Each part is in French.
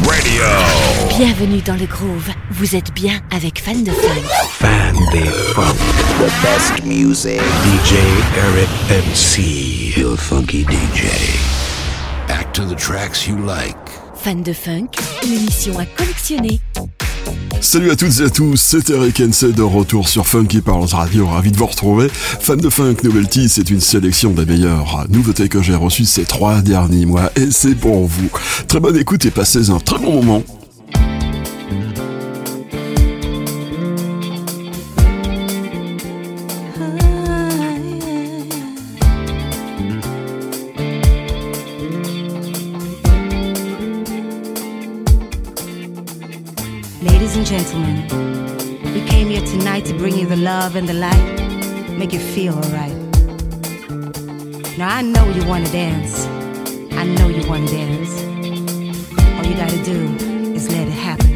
Radio. Bienvenue dans le groove. Vous êtes bien avec Fan de Funk. Fan de Funk. The best music. DJ Eric MC. Your funky DJ. Back to the tracks you like. Fan de Funk, une émission à collectionner. Salut à toutes et à tous, c'est Eric Hensey de retour sur Funky Parles Radio, ravi de vous retrouver. Fan de Funk Novelty, c'est une sélection des meilleures nouveautés que j'ai reçues ces trois derniers mois et c'est pour vous. Très bonne écoute et passez un très bon moment. The the light, make you feel alright. Now I know you wanna dance. I know you wanna dance. All you gotta do is let it happen.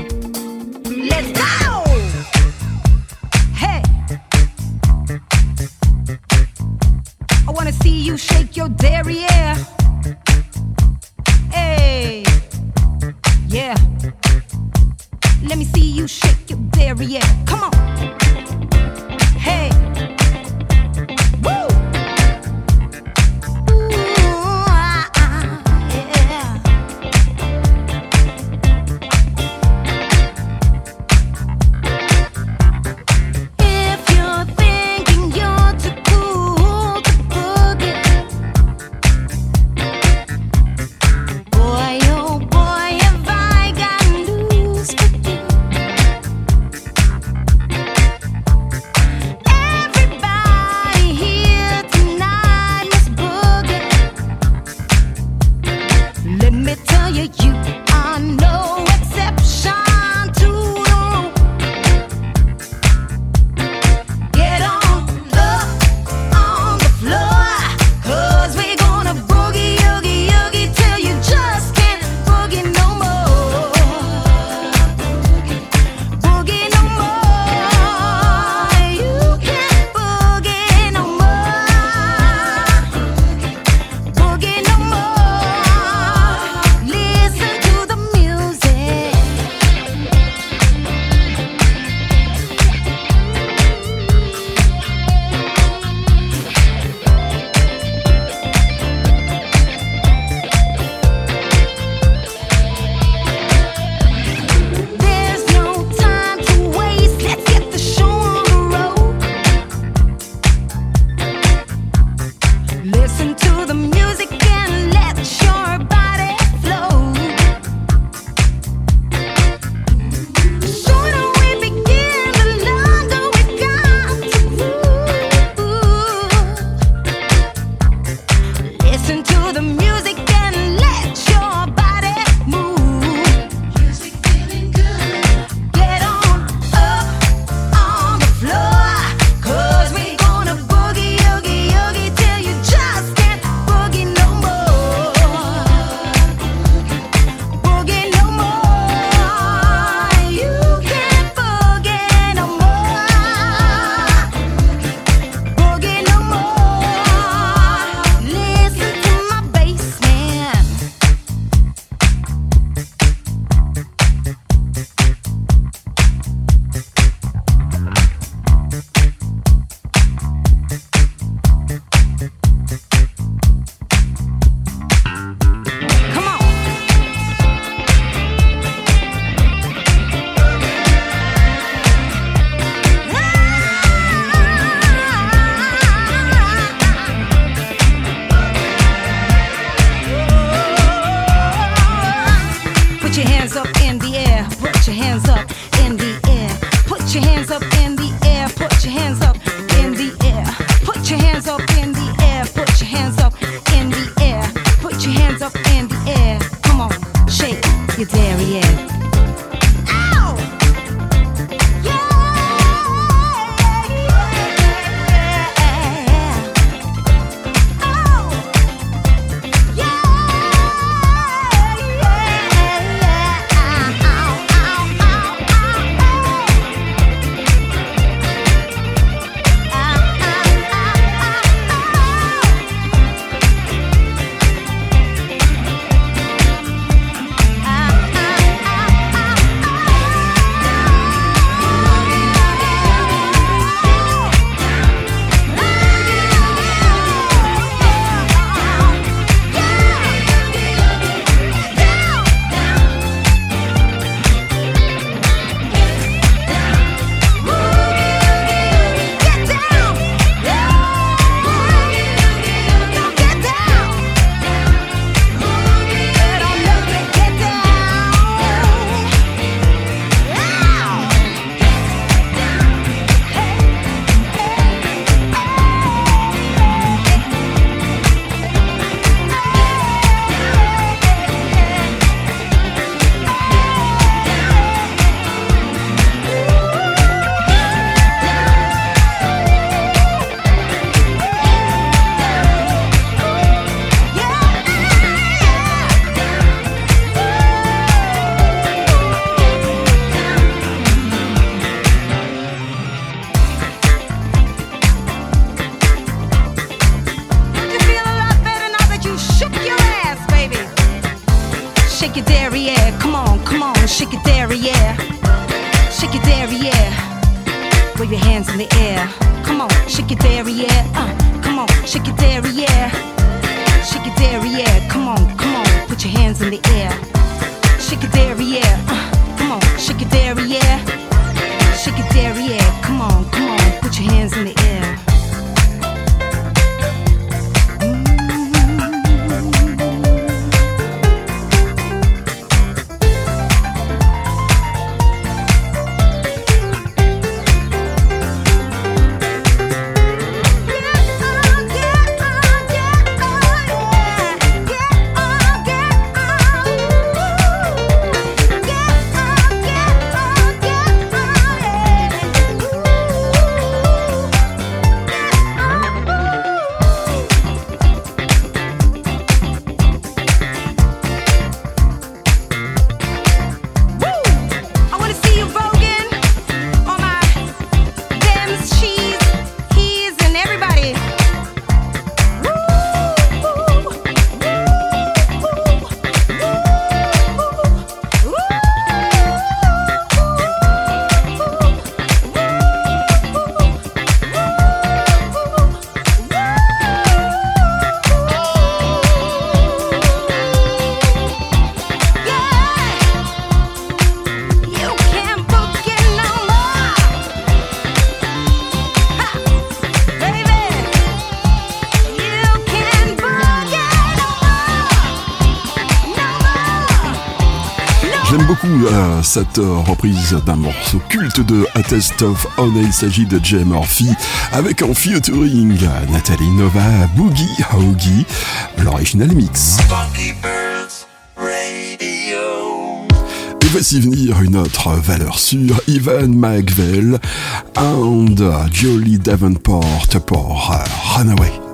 reprise d'un morceau culte de A of On. Il s'agit de Jay Murphy avec en featuring Nathalie Nova, Boogie Hoogie, l'original mix. Et voici venir une autre valeur sûre, Ivan McVell and Jolie Davenport pour Runaway.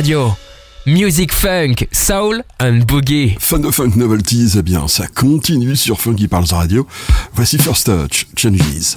Radio. Music funk, soul and boogie. Fan de funk novelties, eh bien, ça continue sur Funky Pals Radio. Voici First Touch, Changes.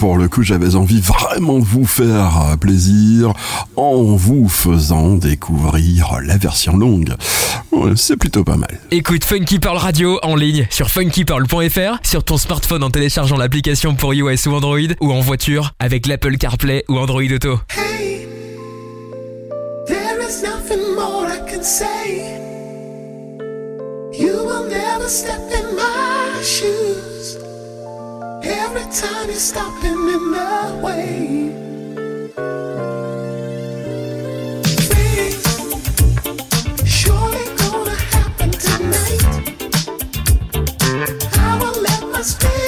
Pour le coup, j'avais envie vraiment de vous faire plaisir en vous faisant découvrir la version longue. C'est plutôt pas mal. Écoute Funky Pearl Radio en ligne sur funkypearl.fr, sur ton smartphone en téléchargeant l'application pour iOS ou Android, ou en voiture avec l'Apple CarPlay ou Android Auto. Hey, there is nothing more I can say. You will never step in my shoes. Every time you stop him in the way. Surely gonna happen tonight. I will let my spirit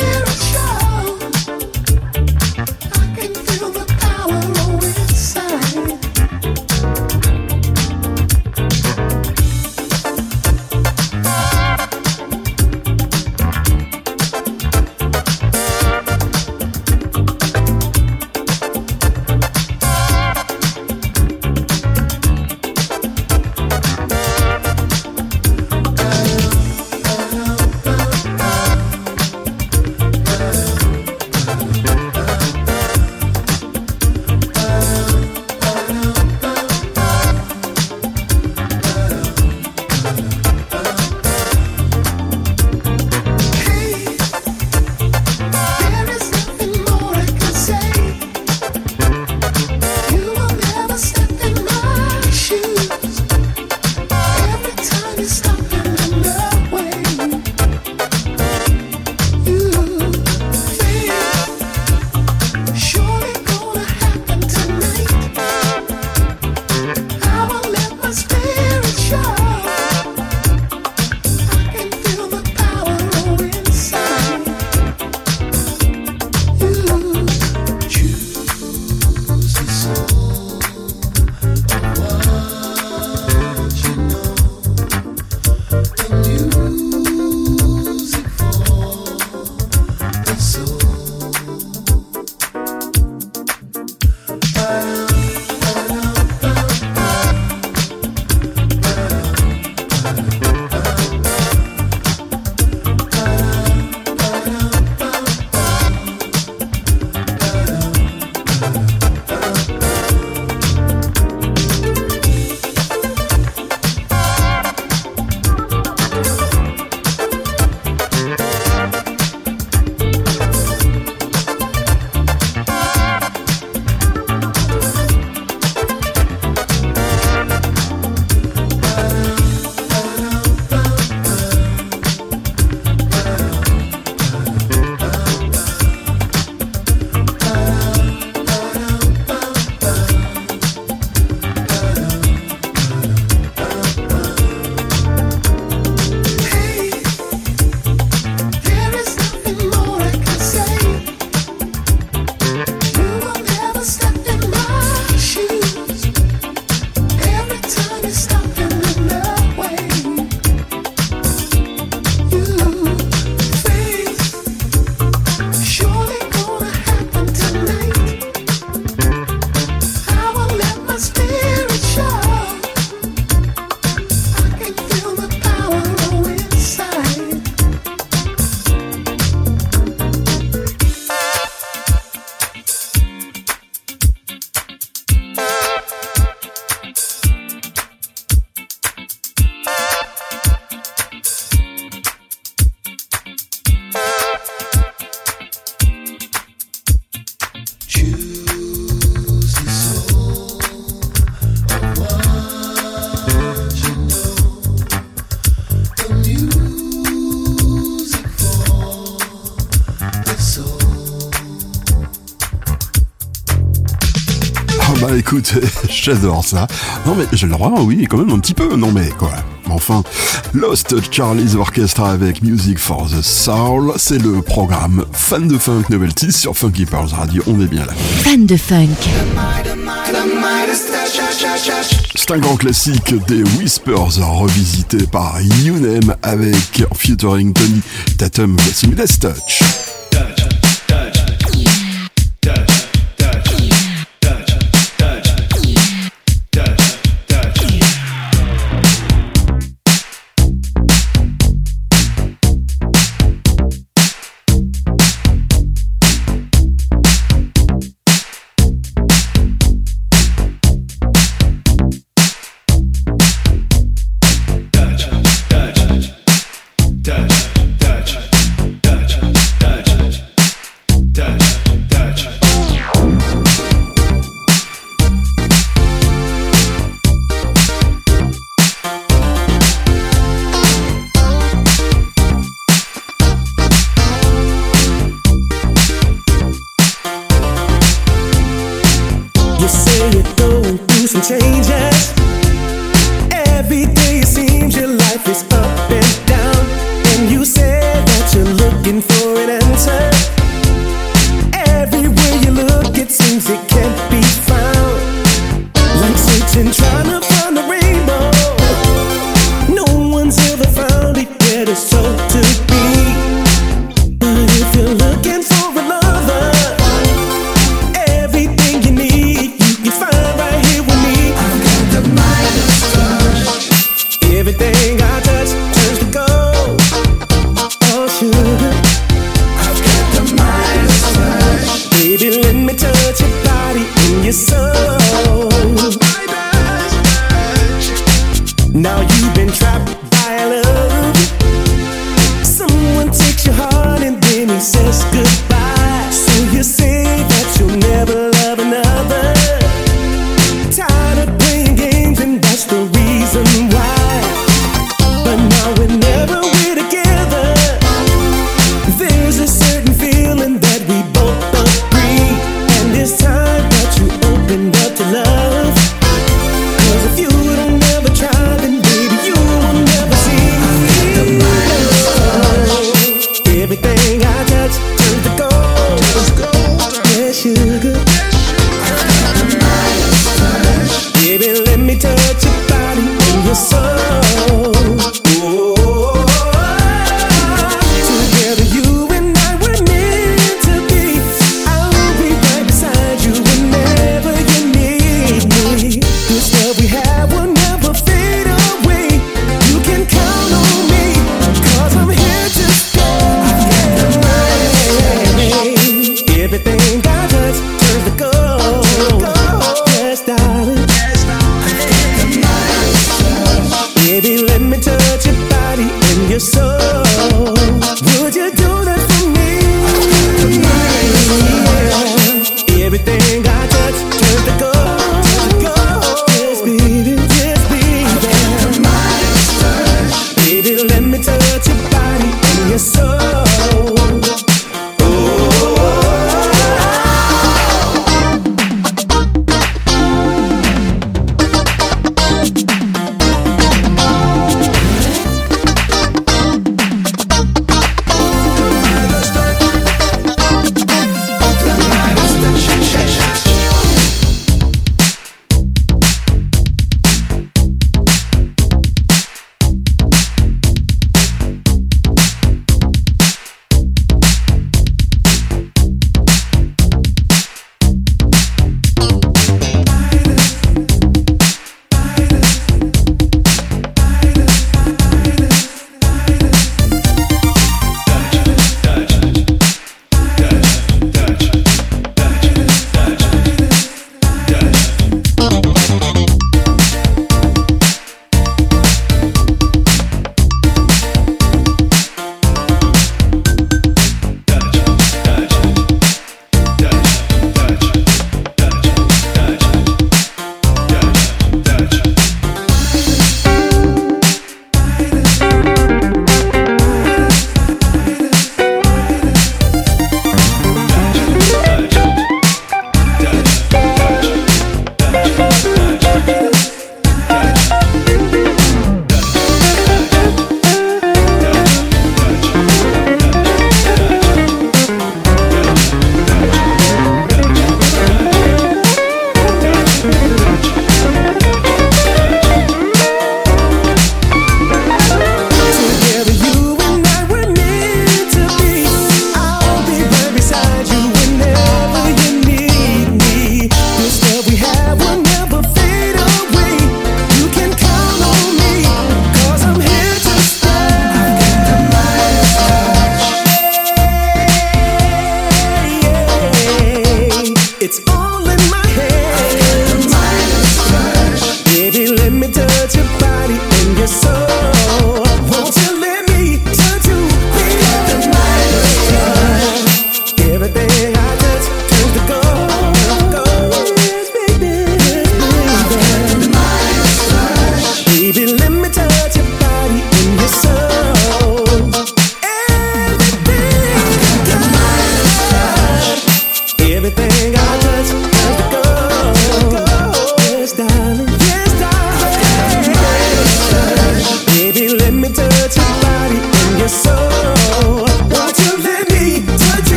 j'adore ça. Non mais j'ai le droit, oui, quand même un petit peu, non mais quoi. Enfin, Lost Charlie's Orchestra avec Music for the Soul, c'est le programme Fan de Funk Novelties sur Funky Pearls Radio, on est bien là. Fan de funk. C'est un grand classique des Whispers revisité par Younem avec featuring Tony Tatum, voici Touch.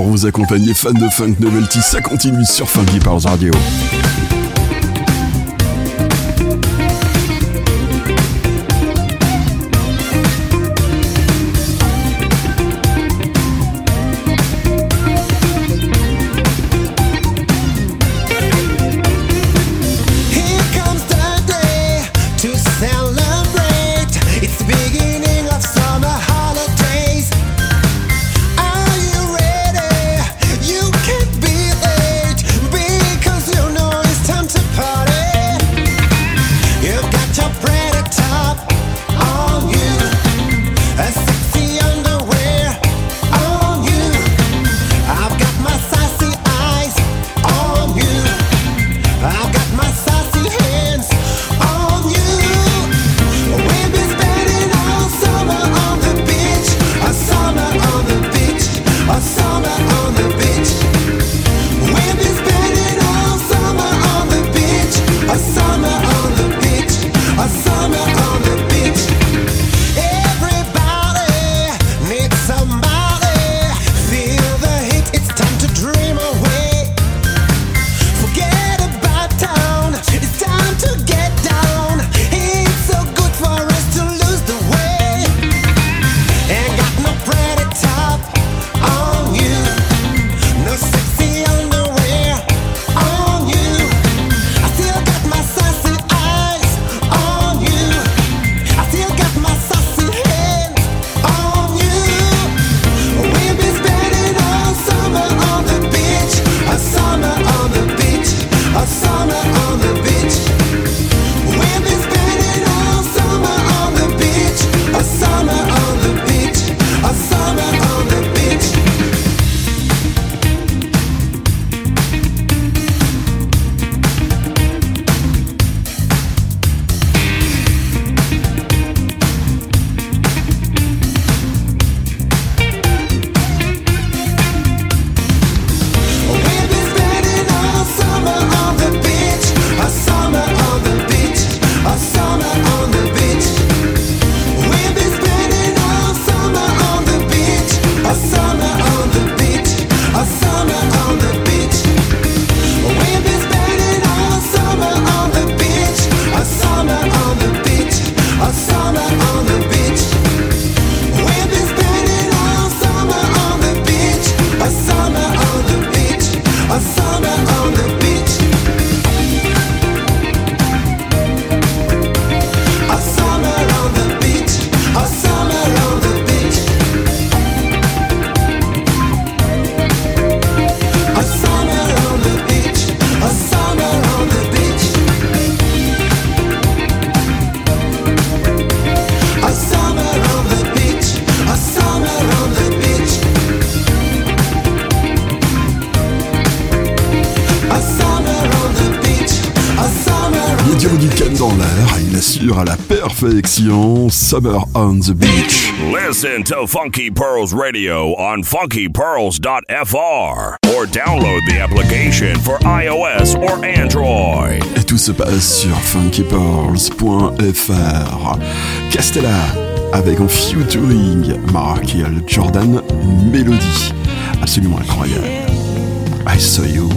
pour vous accompagner, fans de funk, novelty, ça continue sur Funky Powers Radio. Perfection, Summer on the Beach. Listen to Funky Pearls Radio on funkypearls.fr or download the application for iOS or Android. Et tout se passe sur funkypearls.fr. Castella avec en featuring Markiel Jordan, une mélodie absolument incroyable. I saw you.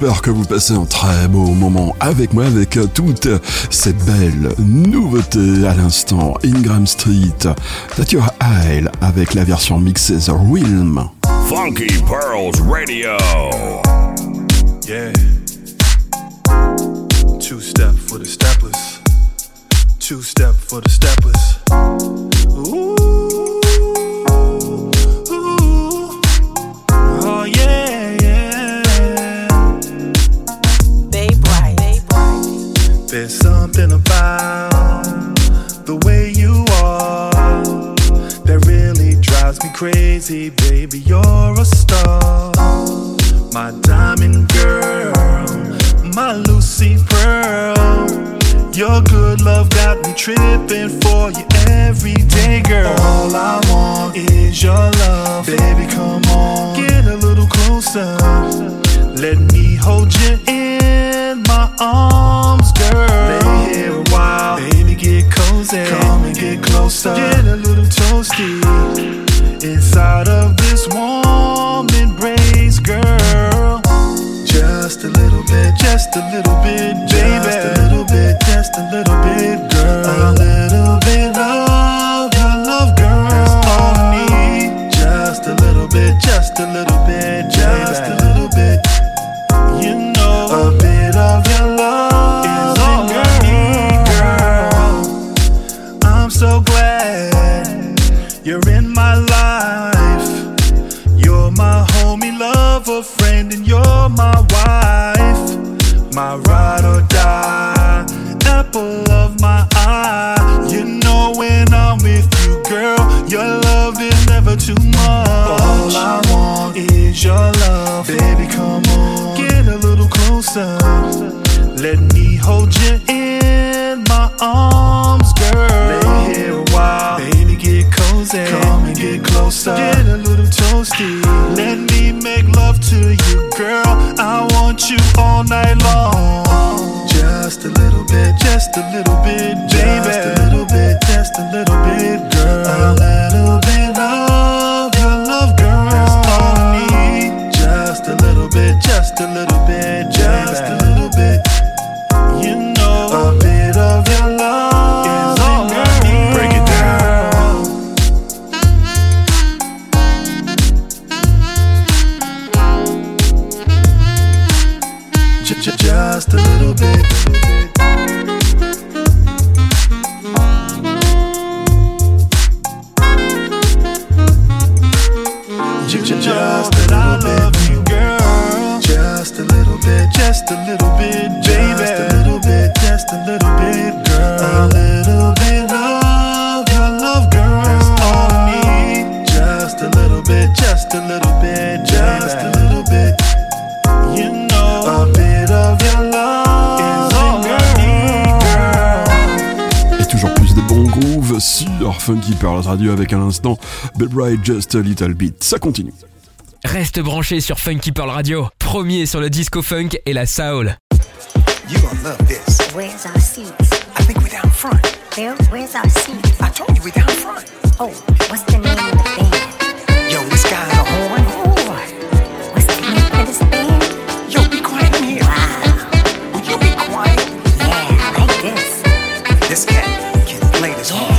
J'espère que vous passez un très beau moment avec moi, avec euh, toutes ces belles nouveautés à l'instant. Ingram Street, That Your Isle, avec la version mixée The Realm. Funky Pearls Radio. Yeah. Two step for the steppers. Two step for the steppers. Baby. You're a star, my diamond girl, my Lucy Pearl. Your good love got me tripping for you every day, girl. All I want is your love, baby. Come on, get a little closer. Let me hold you in my arms, girl. Lay here a while, baby, get cozy. Come and get closer, get a little toasty inside of this warm embrace, girl. Just a little bit, just a little bit, baby. Just a little bit, just a little bit, girl. A little bit, toujours plus de bons grooves sur Funky Pearls Radio avec un instant Bill Bright Just a Little Bit. Ça continue. Reste branché sur Funky Pearl Radio, premier sur le disco funk et la soul. You gonna love this. Where's our seats? I think we down front. Bill, where's our seats? I told you we down front. Oh, what's the name of the band? Yo, this guy on the horn. Oh, what's the name of this band? This cat can play this horn.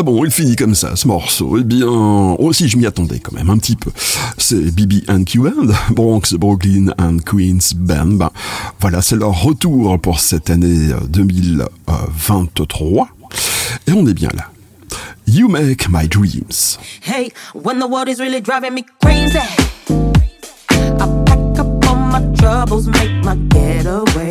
Ah bon, il finit comme ça, ce morceau. Eh bien, aussi, je m'y attendais quand même un petit peu. C'est BB and Q Bronx, Brooklyn and Queens Band. Ben, voilà, c'est leur retour pour cette année euh, 2023. Et on est bien là. You make my dreams. Hey, when the world is really driving me crazy, I pack up all my troubles, make my getaway.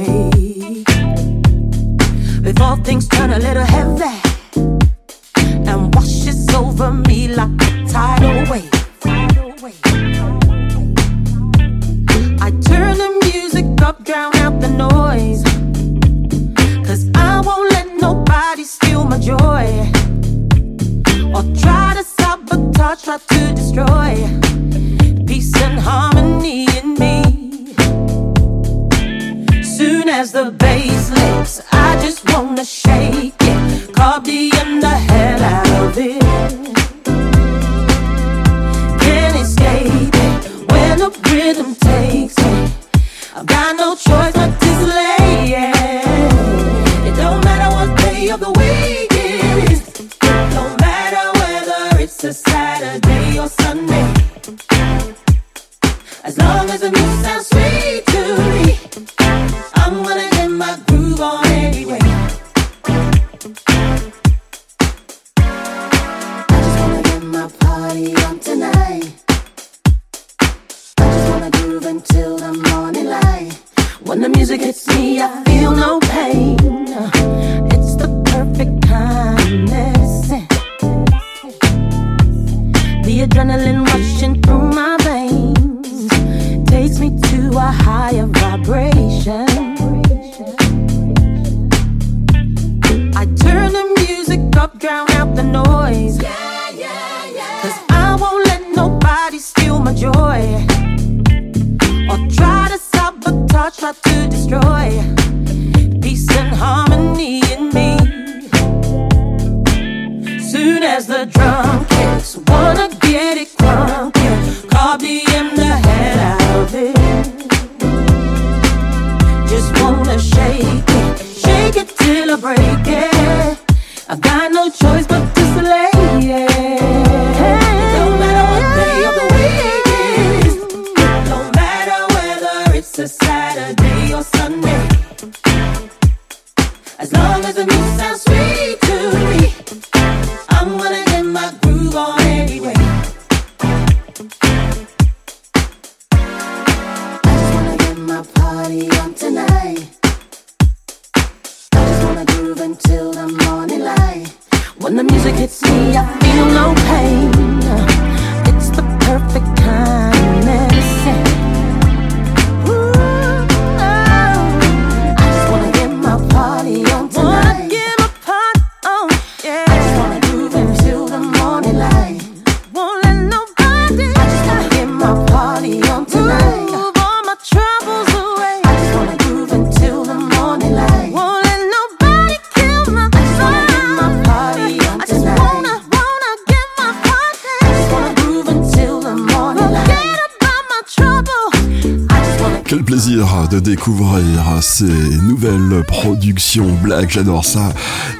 Productions black, j'adore ça.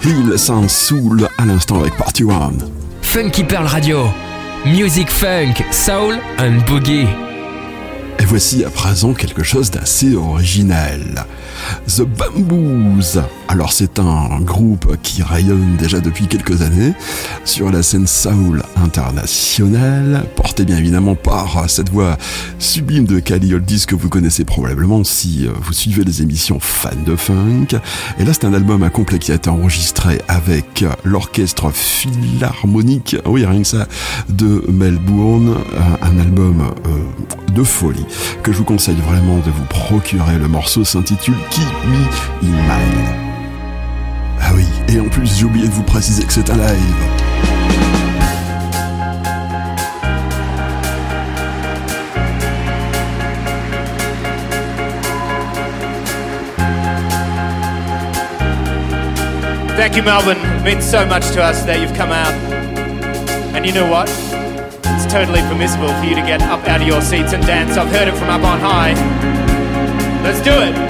Hill Sound Soul à l'instant avec Party One. Funky Pearl Radio. Music funk, soul and boogie. Et voici à présent quelque chose d'assez original. The Bamboos. Alors c'est un groupe qui rayonne déjà depuis quelques années sur la scène soul internationale, porté bien évidemment par cette voix sublime de Cali Oldis que vous connaissez probablement si euh, vous suivez les émissions fans de funk. Et là c'est un album à complet qui a été enregistré avec l'orchestre philharmonique, oui rien que ça, de Melbourne, un, un album euh, de folie que je vous conseille vraiment de vous procurer. Le morceau s'intitule Keep Me In. Ah oui, et en plus j'ai oublié de vous préciser que c'est un live. Thank you, Melbourne. It means so much to us that you've come out. And you know what? It's totally permissible for you to get up out of your seats and dance. I've heard it from up on high. Let's do it.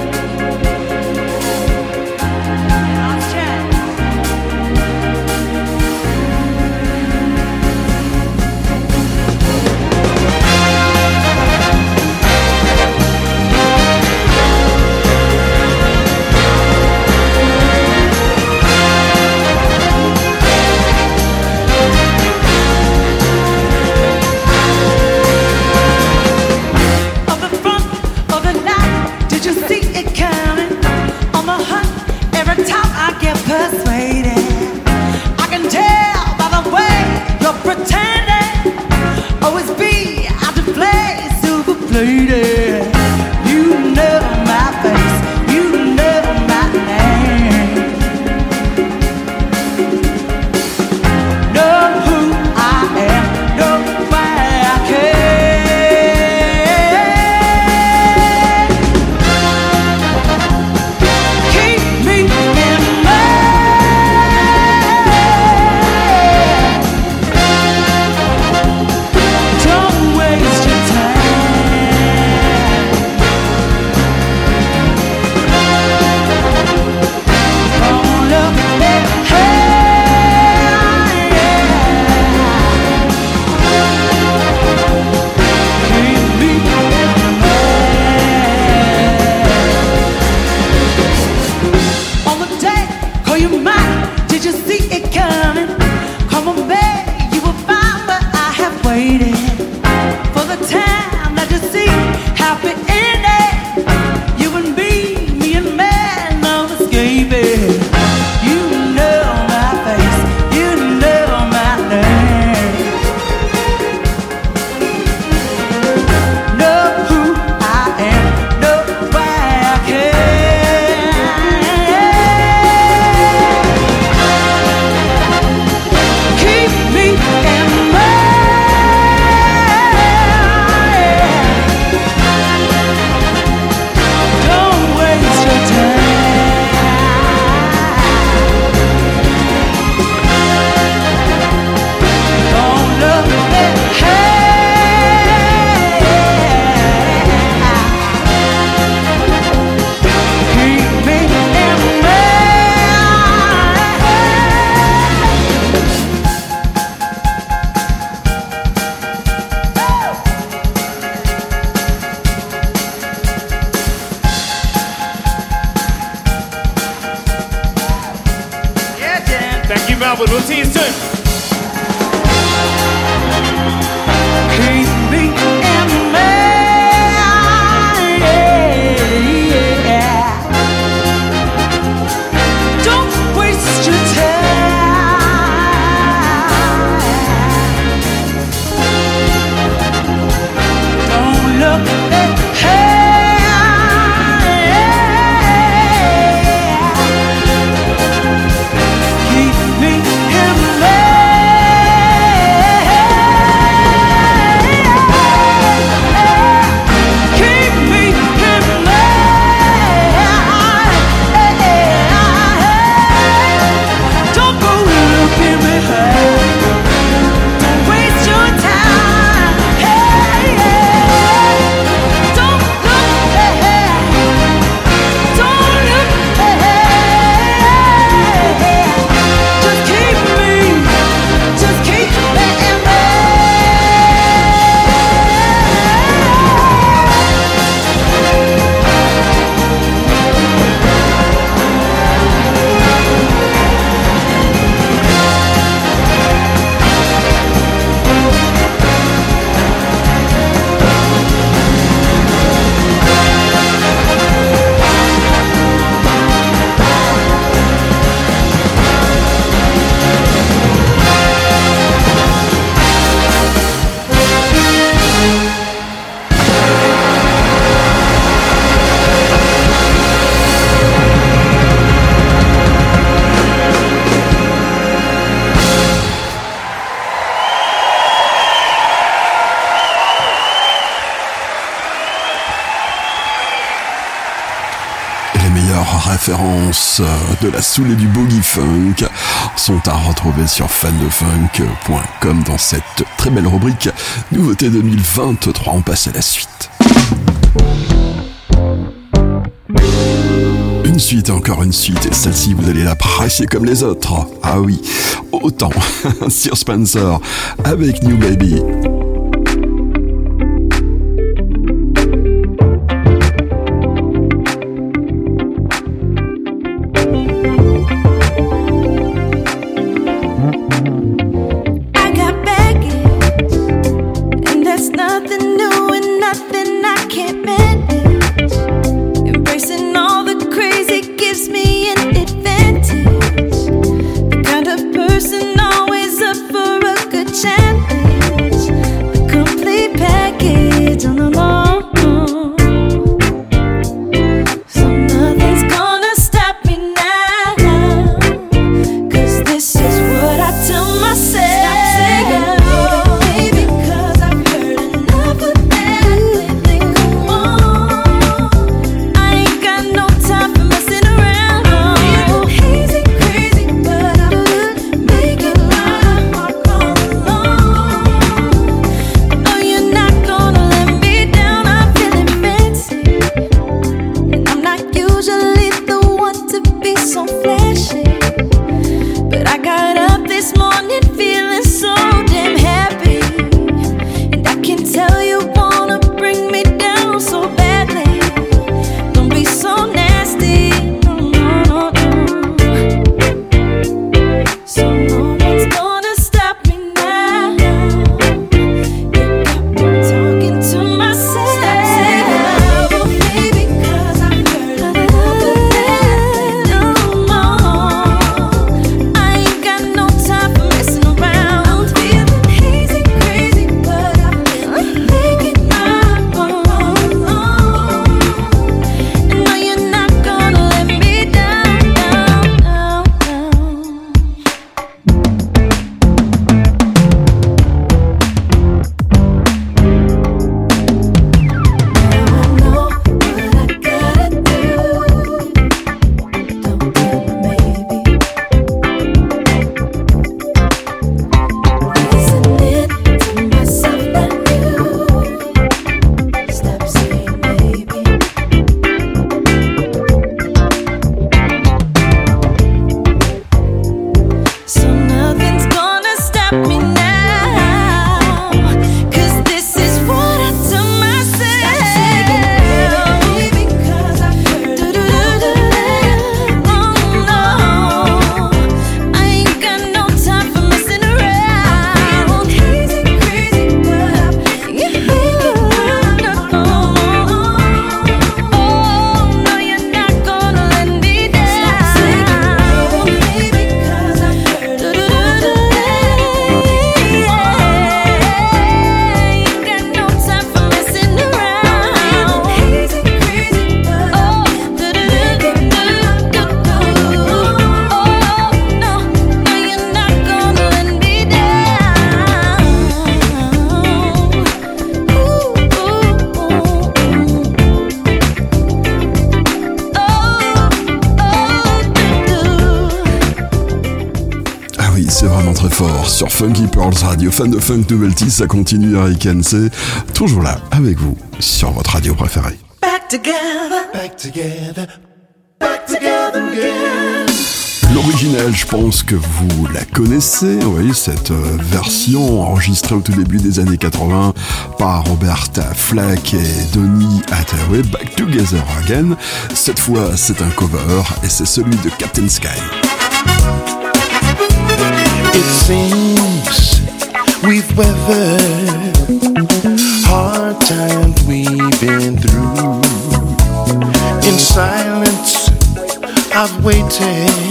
Euh, de la soul et du boogie funk sont à retrouver sur fandefunk.com dans cette très belle rubrique Nouveauté 2023. On passe à la suite. Une suite, encore une suite, et celle-ci vous allez l'apprécier comme les autres. Ah oui, autant. sur Spencer avec New Baby. fans de Funk Novelty, ça continue Eric NC, toujours là avec vous sur votre radio préférée. Back together, back together, back together again. L'original, je pense que vous la connaissez, oui, cette euh, version enregistrée au tout début des années 80 par Roberta Flack et Donny Hathaway, Back Together Again. Cette fois, c'est un cover et c'est celui de Captain Sky. however hard times we've been through, in silence I've waited.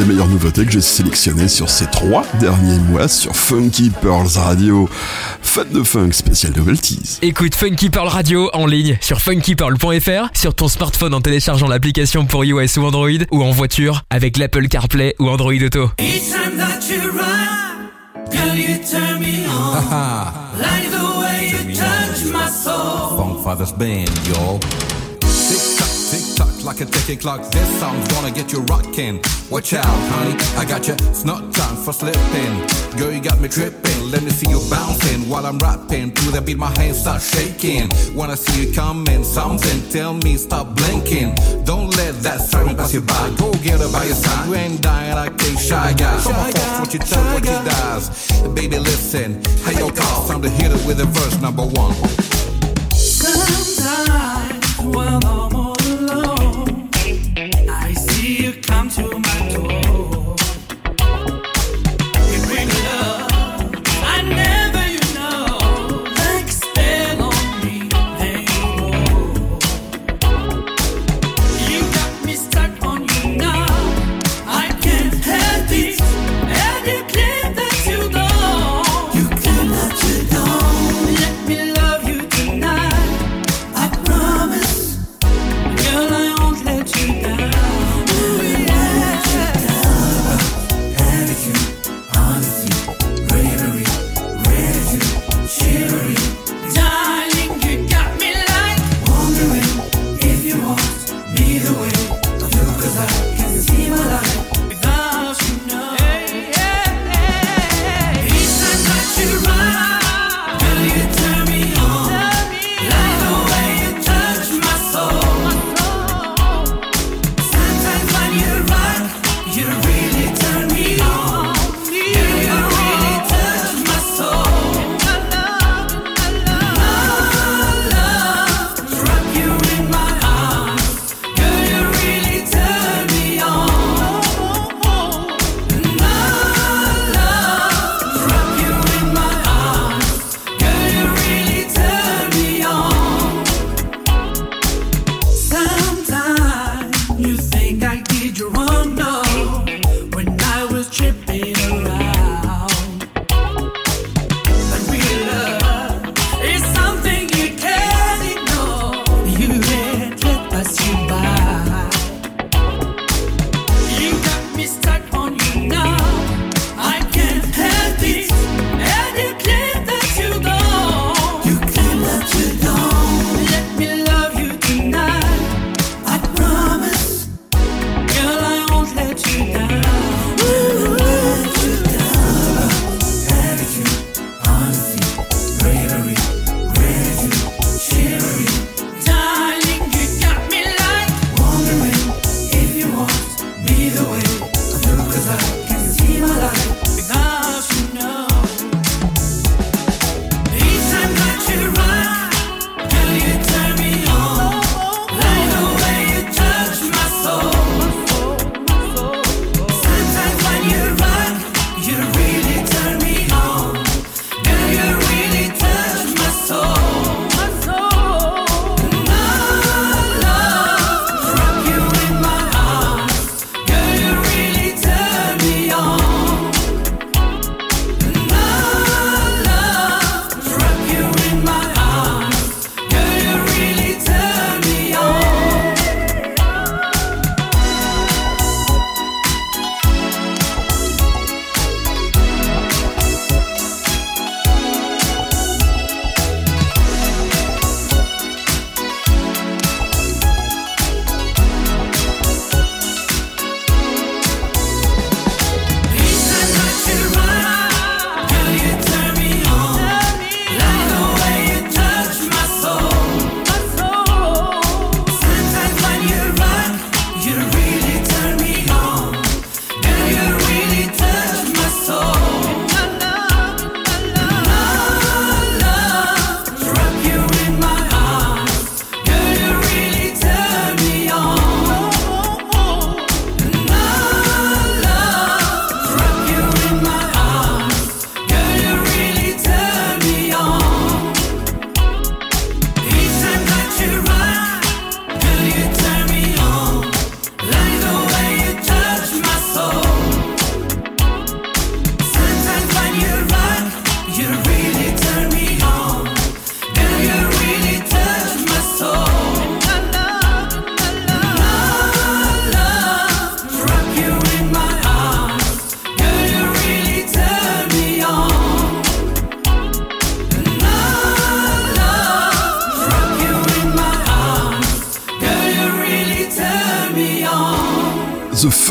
Des meilleures nouveautés que j'ai sélectionnées sur ces trois derniers mois sur Funky Pearls Radio. Fan de funk spécial novelties. Écoute Funky Pearl Radio en ligne sur funkypearl.fr, sur ton smartphone en téléchargeant l'application pour iOS ou Android, ou en voiture avec l'Apple CarPlay ou Android Auto. Each time that you run, girl, you turn me on. like the way you touch my soul. Funk Father's Band, y'all. Tick tock, tick tock, like a ticking clock. This song's gonna get you rocking. Watch out, honey, I got you. It's not time for slipping. Girl, you got me tripping. Let me see you bouncing while I'm rapping. To the beat, my hands start shaking. Wanna see you coming, something tell me stop blinking. Don't let that siren pass you by. Go get her by your side. You ain't dying like a shy guy. Come on, folks, what you tell, what you does. Baby, listen. Hey, yo, call, time to hit it with a verse number one. Sometimes when I'm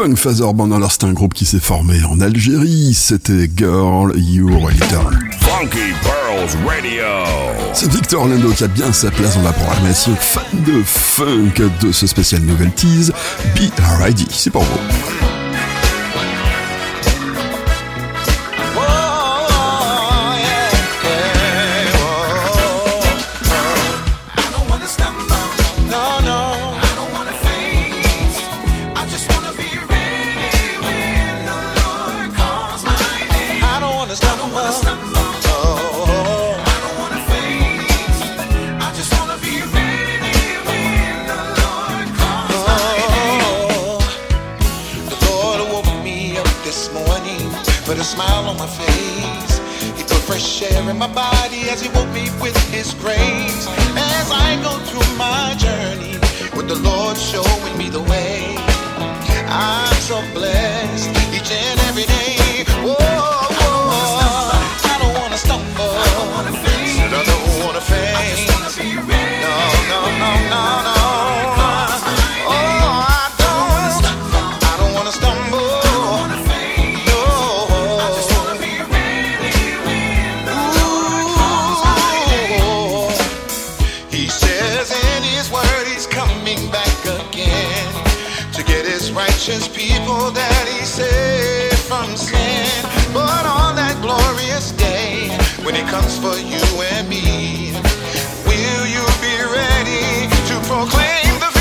Young Father Band, alors c'est un groupe qui s'est formé en Algérie, c'était Girl You're Little. Funky Pearls Radio. C'est Victor Lando qui a bien sa place dans la programmation fan de funk de ce spécial nouvelle tease. Be c'est pour vous. precious people that he saved from sin. But on that glorious day, when it comes for you and me, will you be ready to proclaim the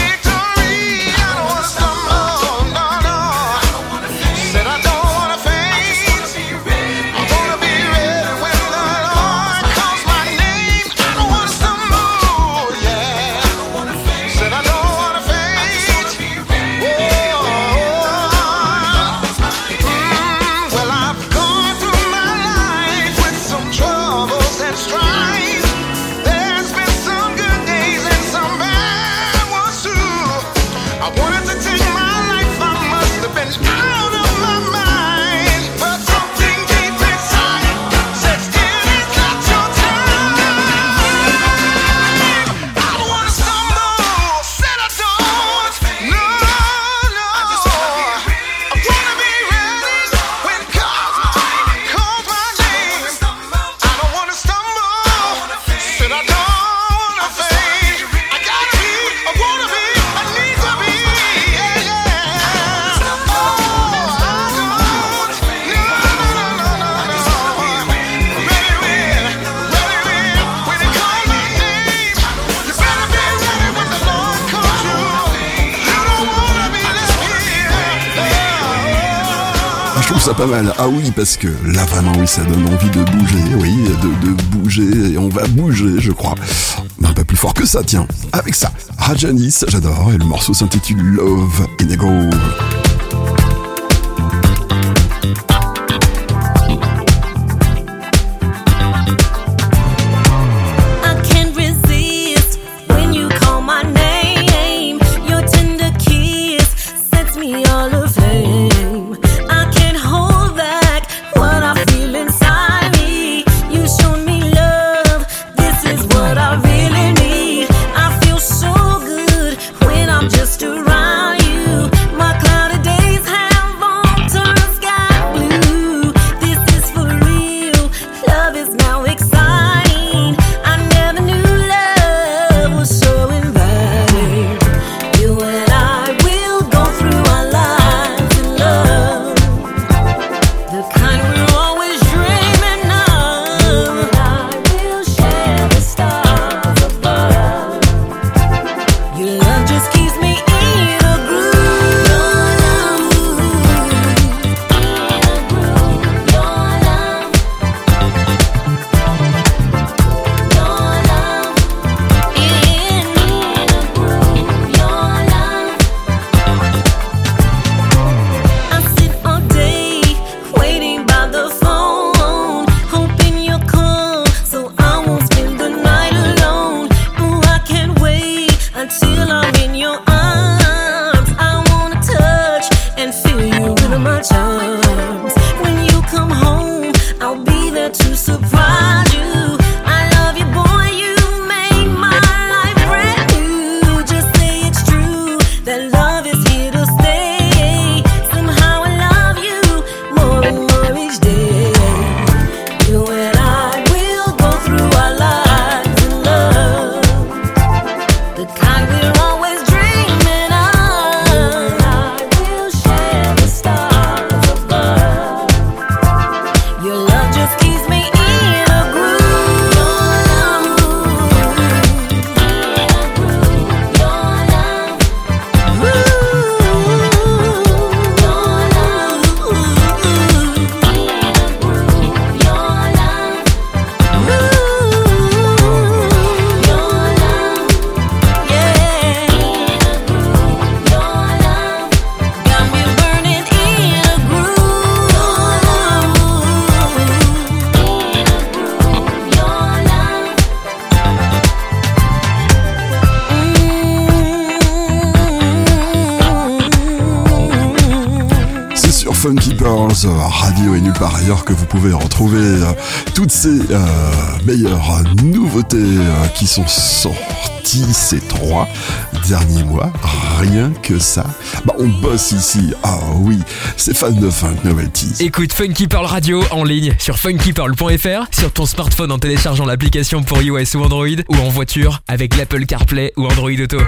Ah oui, parce que là vraiment, oui, ça donne envie de bouger, oui, de, bouger, et on va bouger, je crois. Un peu plus fort que ça, tiens. Avec ça, Rajanis, j'adore, et le morceau s'intitule Love Inego. par ailleurs que vous pouvez retrouver euh, toutes ces euh, meilleures nouveautés euh, qui sont sorties ces trois derniers mois. Rien que ça. Bah, on bosse ici. Ah oui, c'est fan de Funk Novelties. Écoute Funky Pearl Radio en ligne sur funkypearl.fr, sur ton smartphone en téléchargeant l'application pour iOS ou Android, ou en voiture avec l'Apple CarPlay ou Android Auto.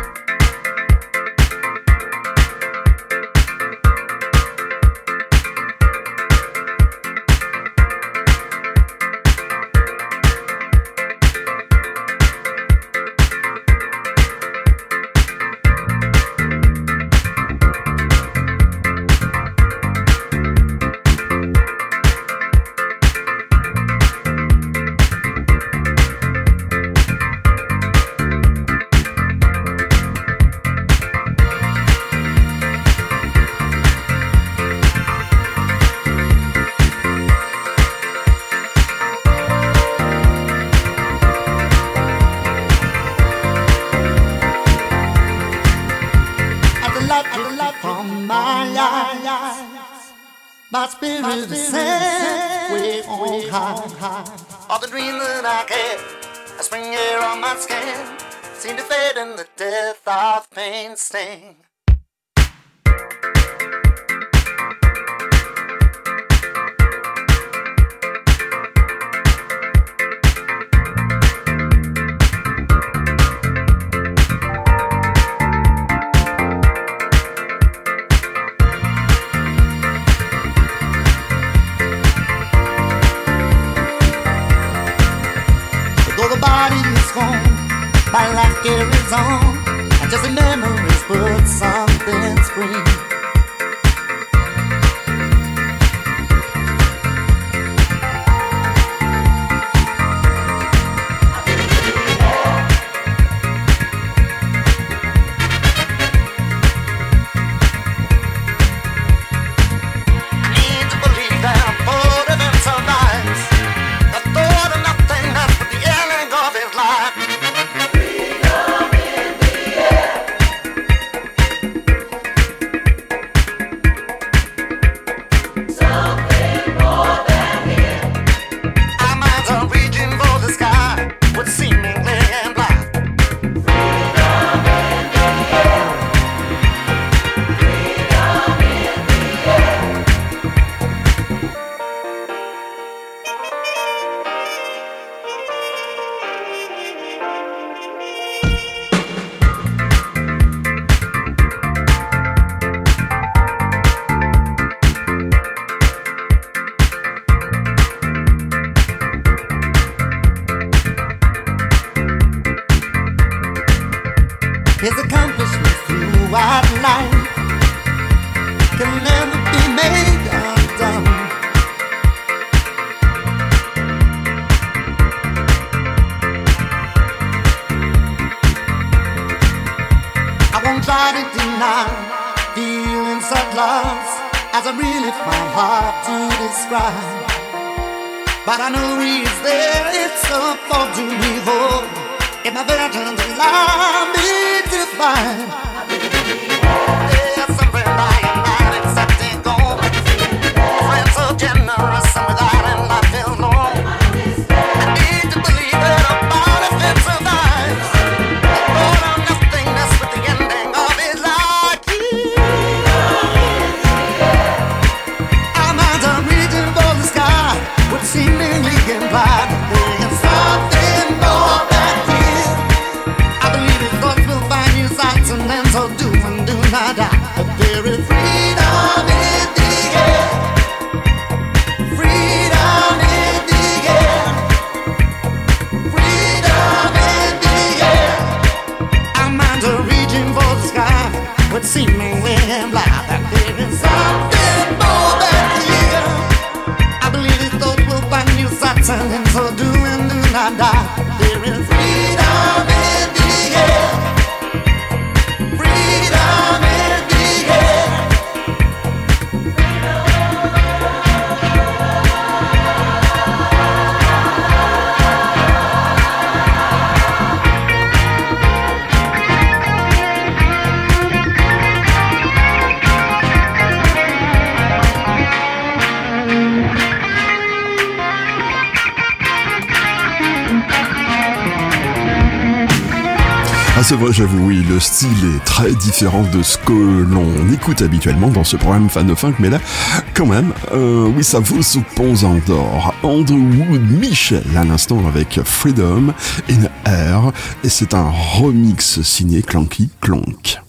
Différent de ce que l'on écoute habituellement dans ce programme fan de funk, mais là, quand même, euh, oui, ça vaut ce pont en d'or. Andrew Michel, à l'instant avec Freedom in Air, et c'est un remix signé Clanky Clonk.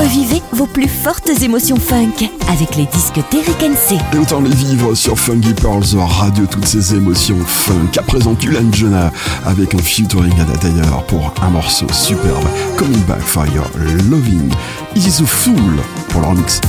Revivez vos plus fortes émotions funk avec les disques d'Eric NC. Et autant les vivre sur Funky Pearls Radio, toutes ces émotions funk. À présent, Kulan Jonah avec un featuring à d'ailleurs pour un morceau superbe, Coming Back for Your Loving. Is a Fool pour leur mix.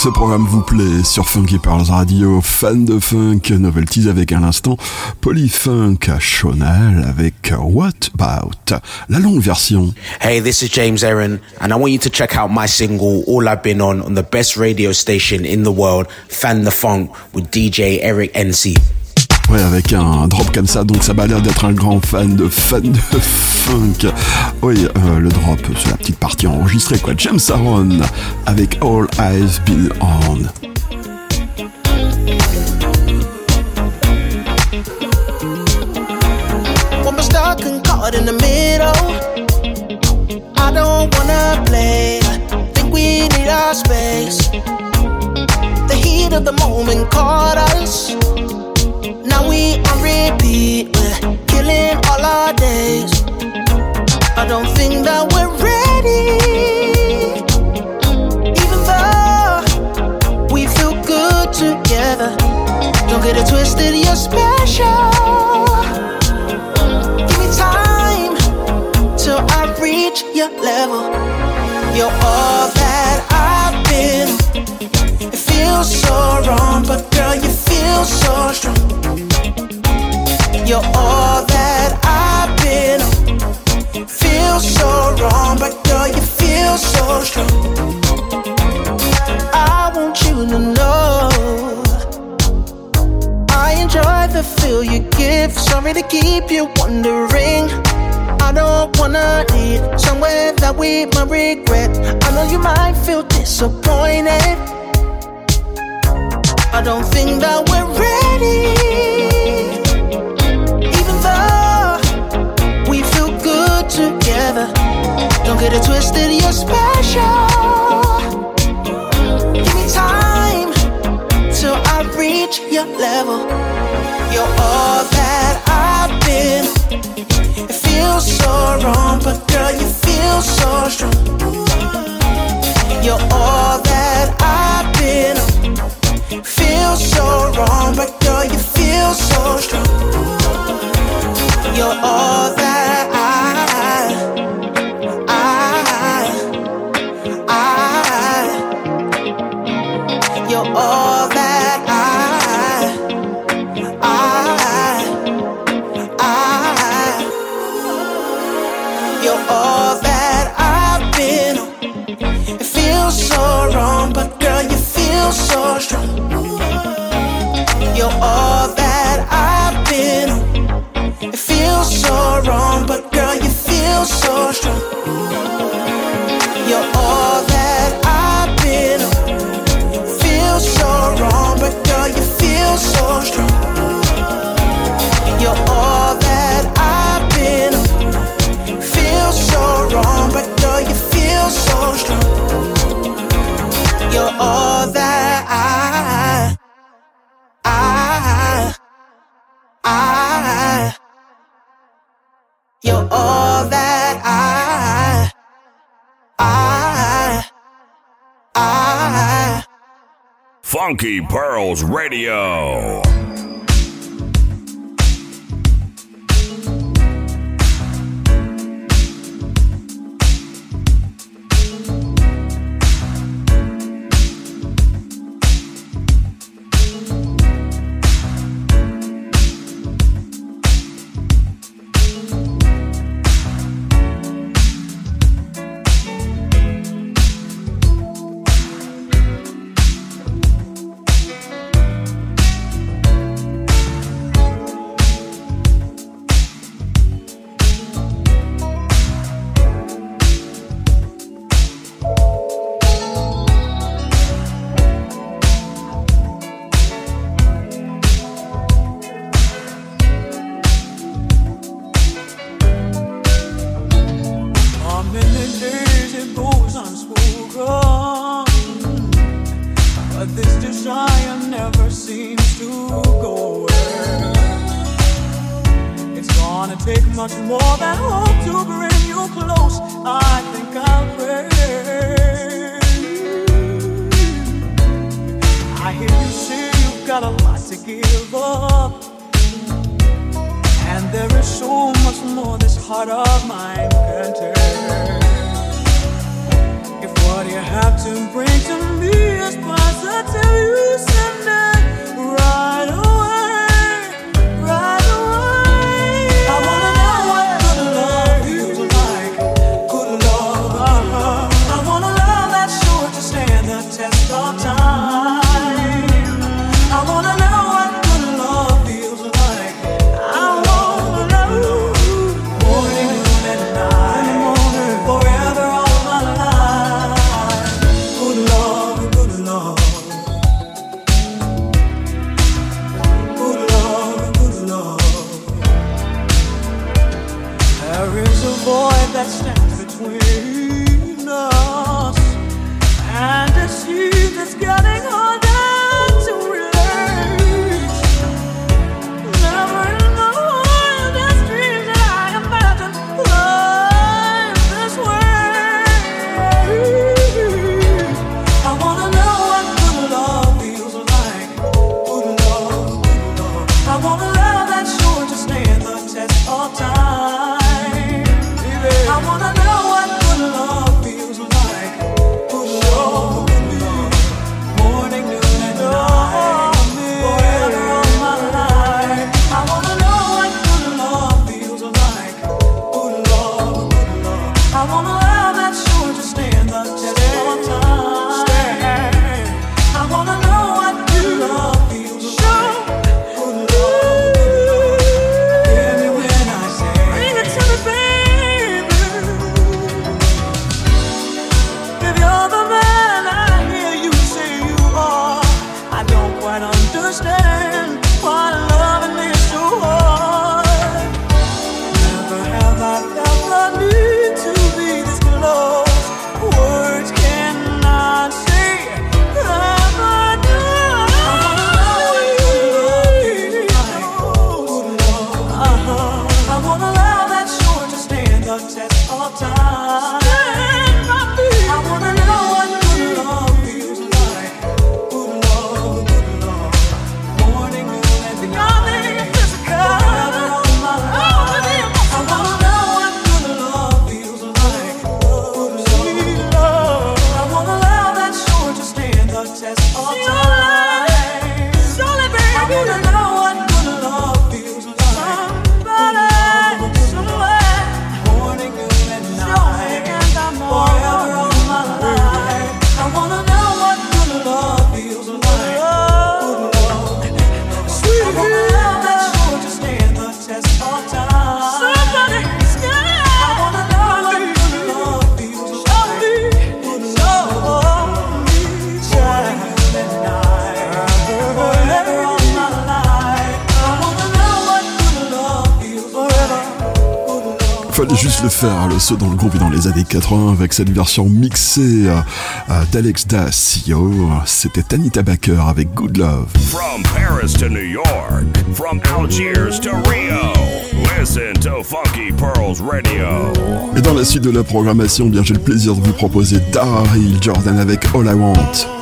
Que ce programme vous plaît sur Funky Pearls Radio, fan de funk, novelties avec un instant Polyfunk Chonal avec What About, la longue version. Hey, this is James Aaron, and I want you to check out my single, All I've Been On, on the best radio station in the world, Fan the Funk, with DJ Eric NC. Ouais, avec un drop comme ça, donc ça m'a l'air d'être un grand fan de fan de funk. Oui, euh, le drop, c'est la petite partie enregistrée, quoi. James Aaron avec All I've Been On. juste le faire, le saut dans le groupe dans les années 80 avec cette version mixée euh, euh, d'Alex Dacio. C'était Anita Baker avec Good Love. From Paris to New York, from Algiers to Rio, listen to Funky Pearls Radio. Et dans la suite de la programmation, eh bien j'ai le plaisir de vous proposer Dara Hill Jordan avec All I Want.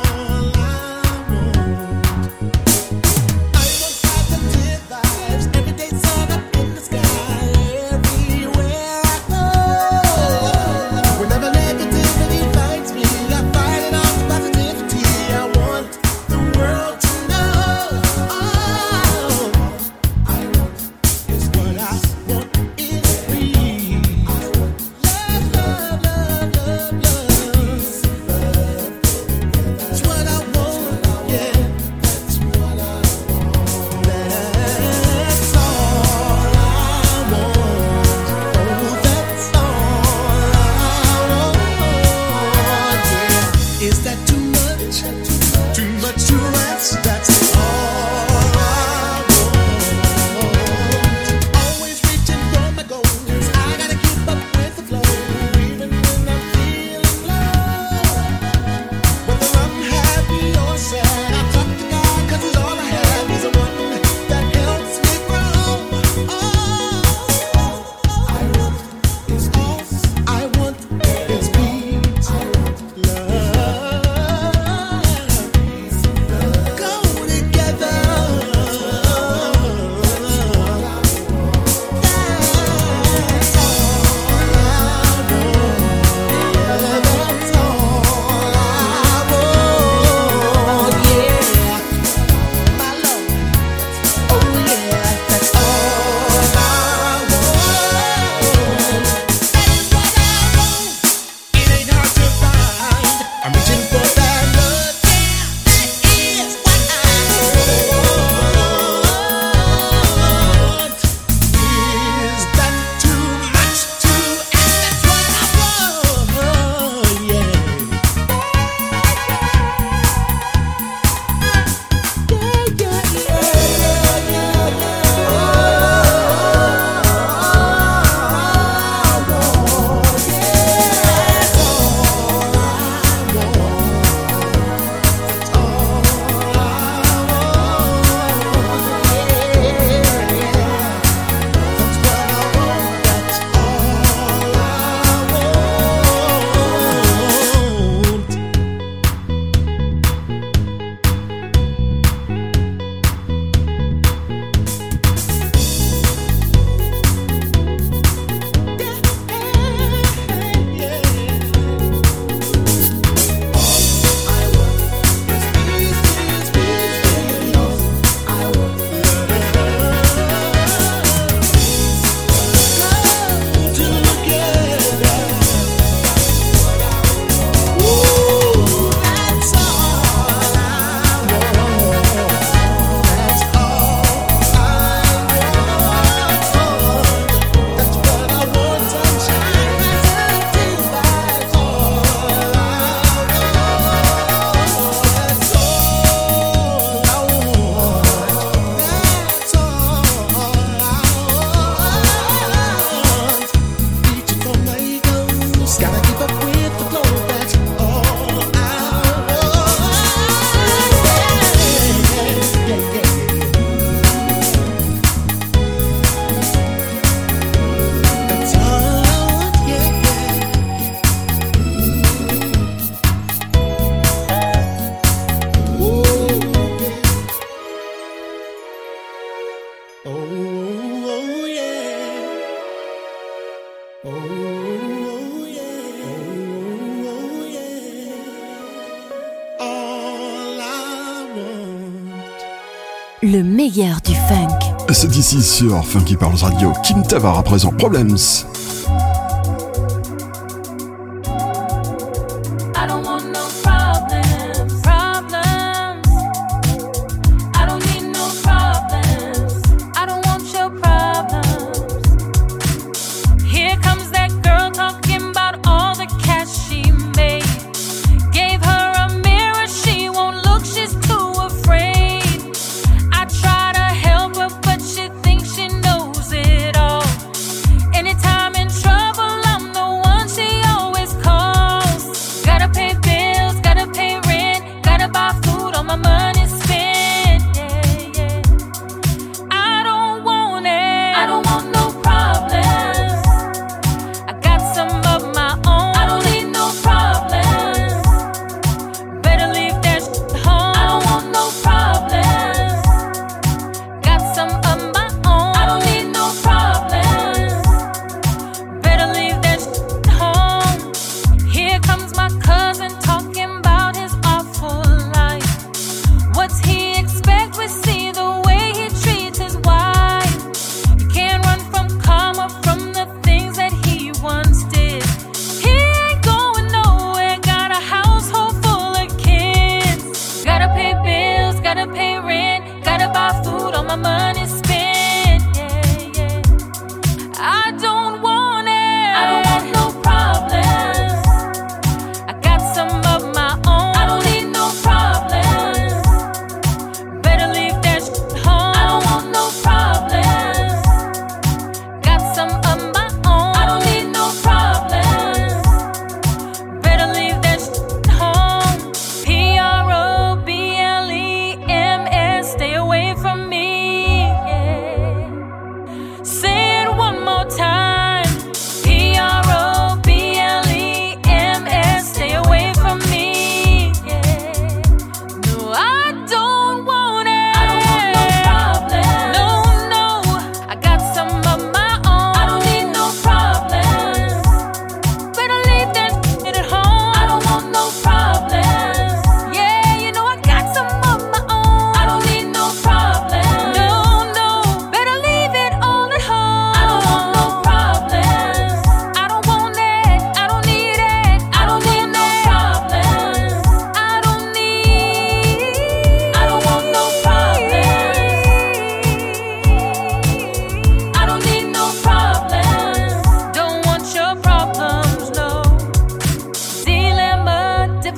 c'est ici sur Funky Parles Radio. Kim Tavar à présent, Problems.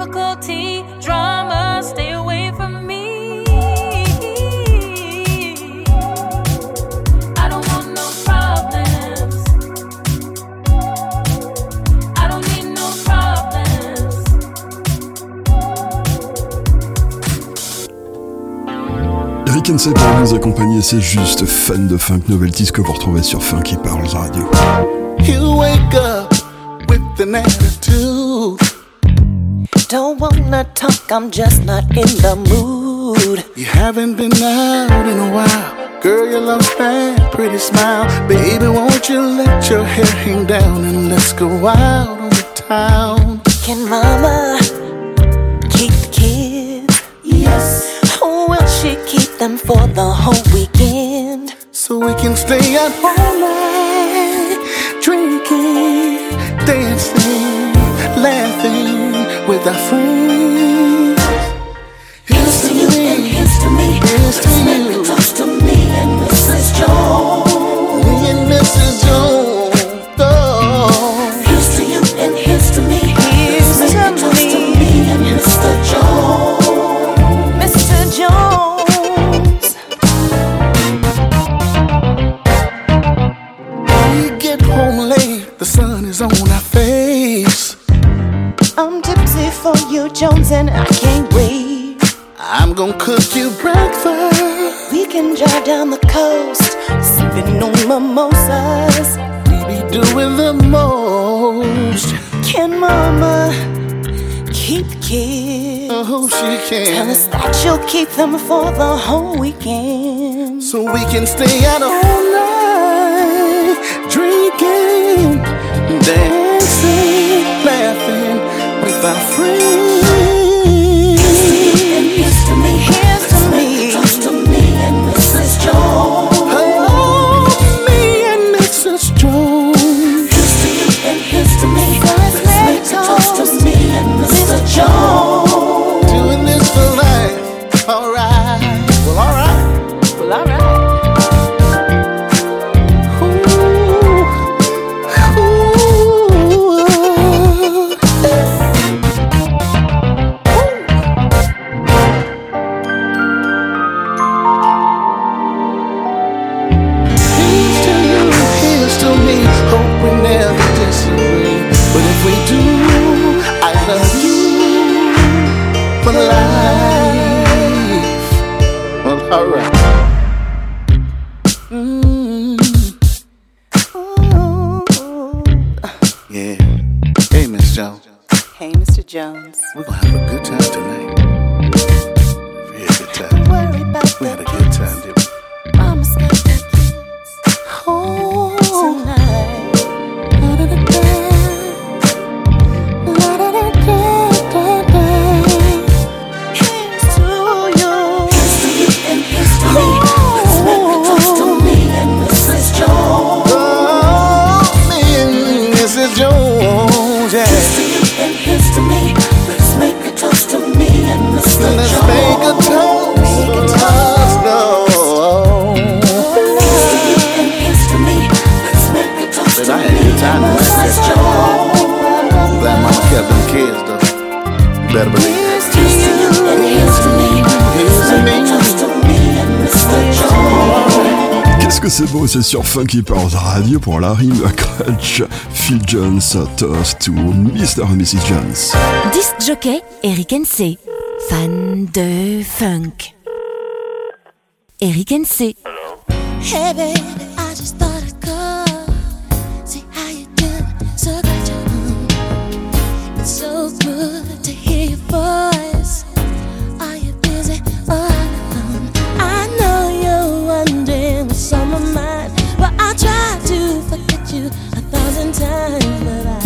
difficulty, drama, stay away from me. Rick pour nous accompagner, c'est juste fan de funk novelties que vous retrouvez sur Funky Parles Radio. You wake up with an attitude. don't wanna talk, I'm just not in the mood. You haven't been out in a while. Girl, you look that pretty smile. Baby, won't you let your hair hang down and let's go out on the town? Can mama keep the kids? Yes. Or will she keep them for the whole weekend? So we can stay at home night, drinking, dancing that fool And drive down the coast, sipping on mimosas. We be doing the most. Can Mama keep kids? Oh, she can. Tell us that you'll keep them for the whole weekend, so we can stay out all night drinking, dancing, laughing with our friends. 就 better believe. Qu'est-ce que c'est beau, c'est sur Funky Powers Radio pour la rime Crutch, Phil Jones, Toast to Mr. and Mrs. Jones. Disc jockey, Eric N.C. Fan de funk. Eric N.C. Hey baby, I just thought I'd call. See how you doing, so glad you're home. It's so good. times, but I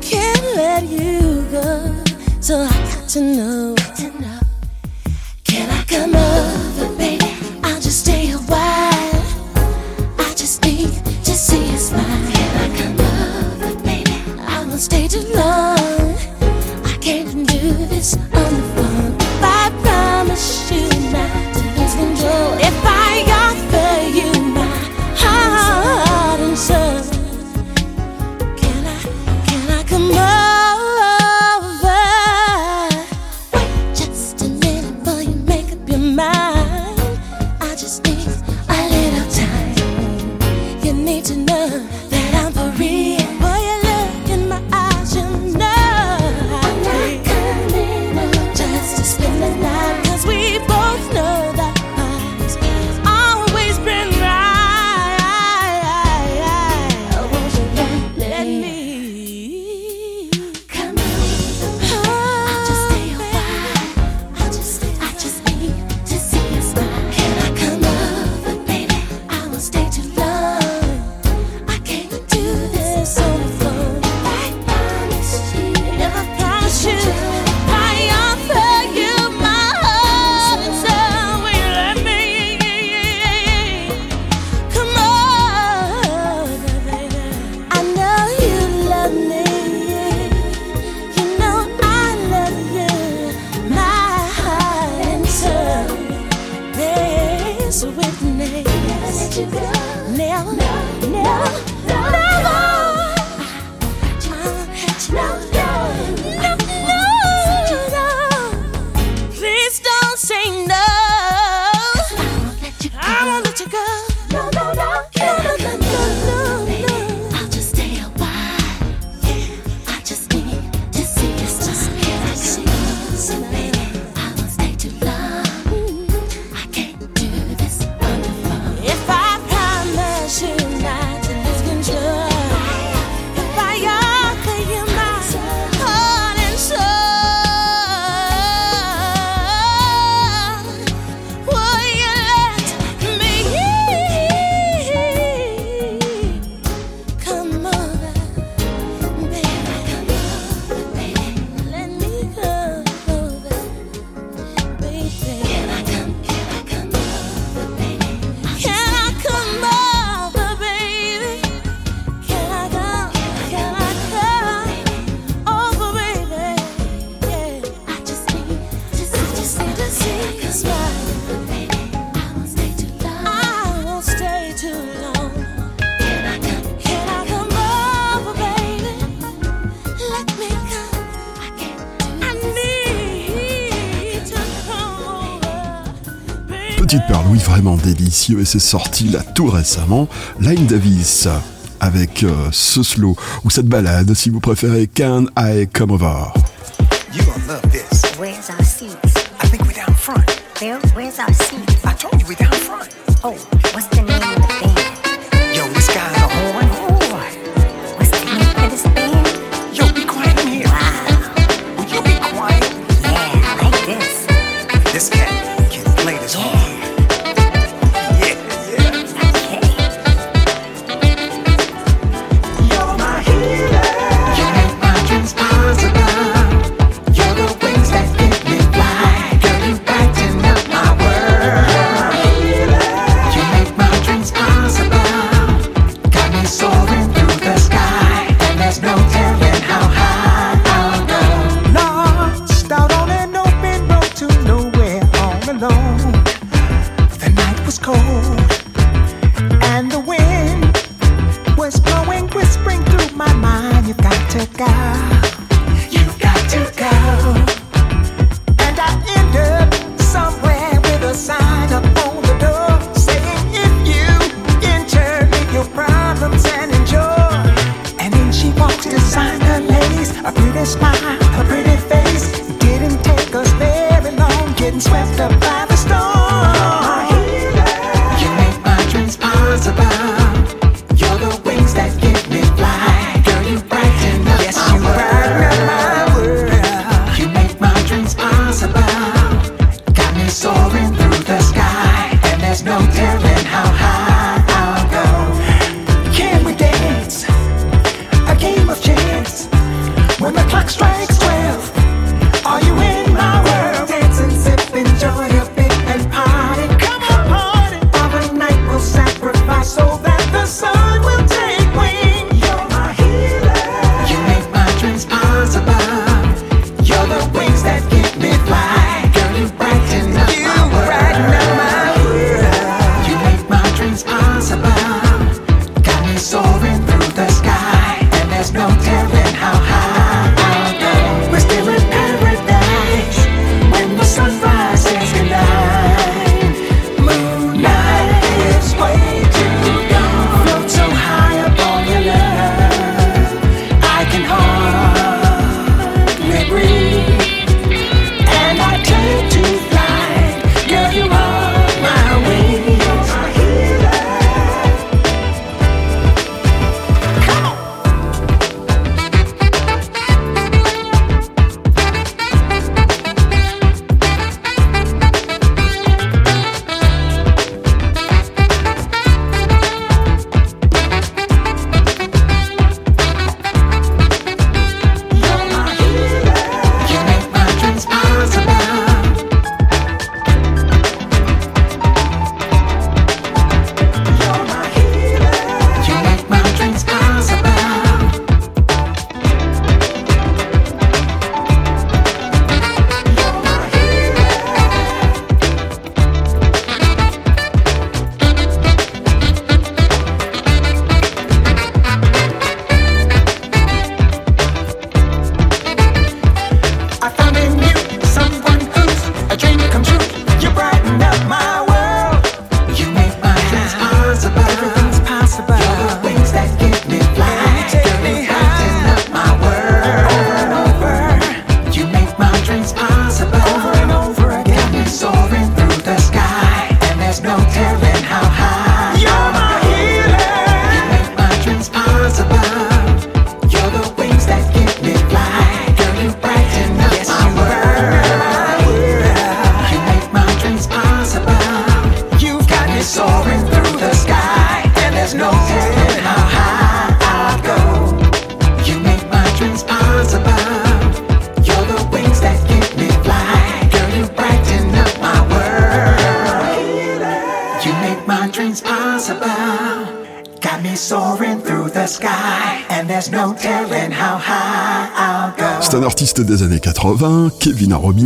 can't let you go. So I got to know. Can I come up? petite perle, oui, vraiment délicieux, et c'est sorti là tout récemment, Line Davis, avec euh, ce slow, ou cette balade, si vous préférez, Can I Come Over? You gonna love this. Where's our seats? I think we're down front. Bill, where's our seats? I told you we're down front. Oh, what's the name?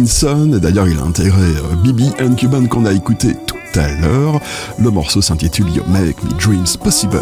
Et d'ailleurs il a intégré euh, Bibi and Cuban qu'on a écouté tout à l'heure. Le morceau s'intitule Make Me Dreams Possible.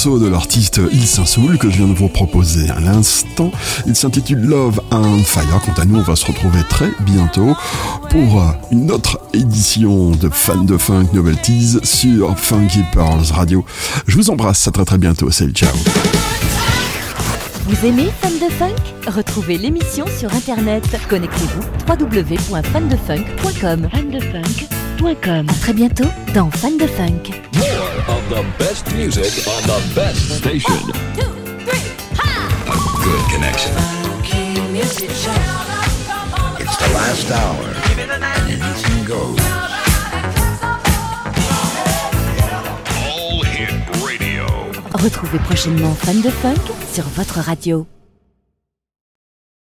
Morceau de l'artiste Il Saint-Soul que je viens de vous proposer à l'instant. Il s'intitule Love and Fire. Quant à nous, on va se retrouver très bientôt pour euh, une autre édition de Fans de Funk Novelties sur Funky Pearls Radio. Je vous embrasse, à très très bientôt. Salut, ciao. Vous aimez Fan de Funk? Retrouvez l'émission sur internet. Connectez-vous www.fandefunk.com. Fandefunk.com. À très bientôt dans Fan de Funk. The best music on the best station. A good connection. It's the last hour, and anything goes. All Hit Radio. Retrouvez prochainement Fan de Funk sur votre radio.